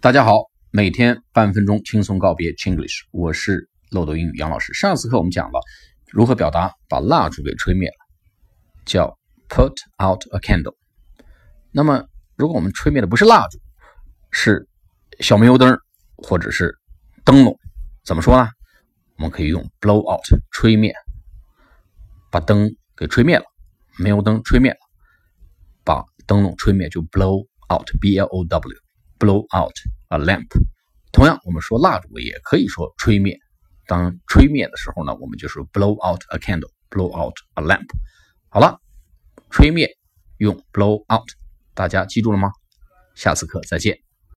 大家好，每天半分钟轻松告别 Chinglish，我是漏斗英语杨老师。上次课我们讲了如何表达把蜡烛给吹灭了，叫 put out a candle。那么如果我们吹灭的不是蜡烛，是小煤油灯或者是灯笼，怎么说呢？我们可以用 blow out 吹灭，把灯给吹灭了，煤油灯吹灭了，把灯笼吹灭就 blow out，b l o w。Blow out a lamp。同样，我们说蜡烛也可以说吹灭。当吹灭的时候呢，我们就是 blow out a candle，blow out a lamp。好了，吹灭用 blow out，大家记住了吗？下次课再见。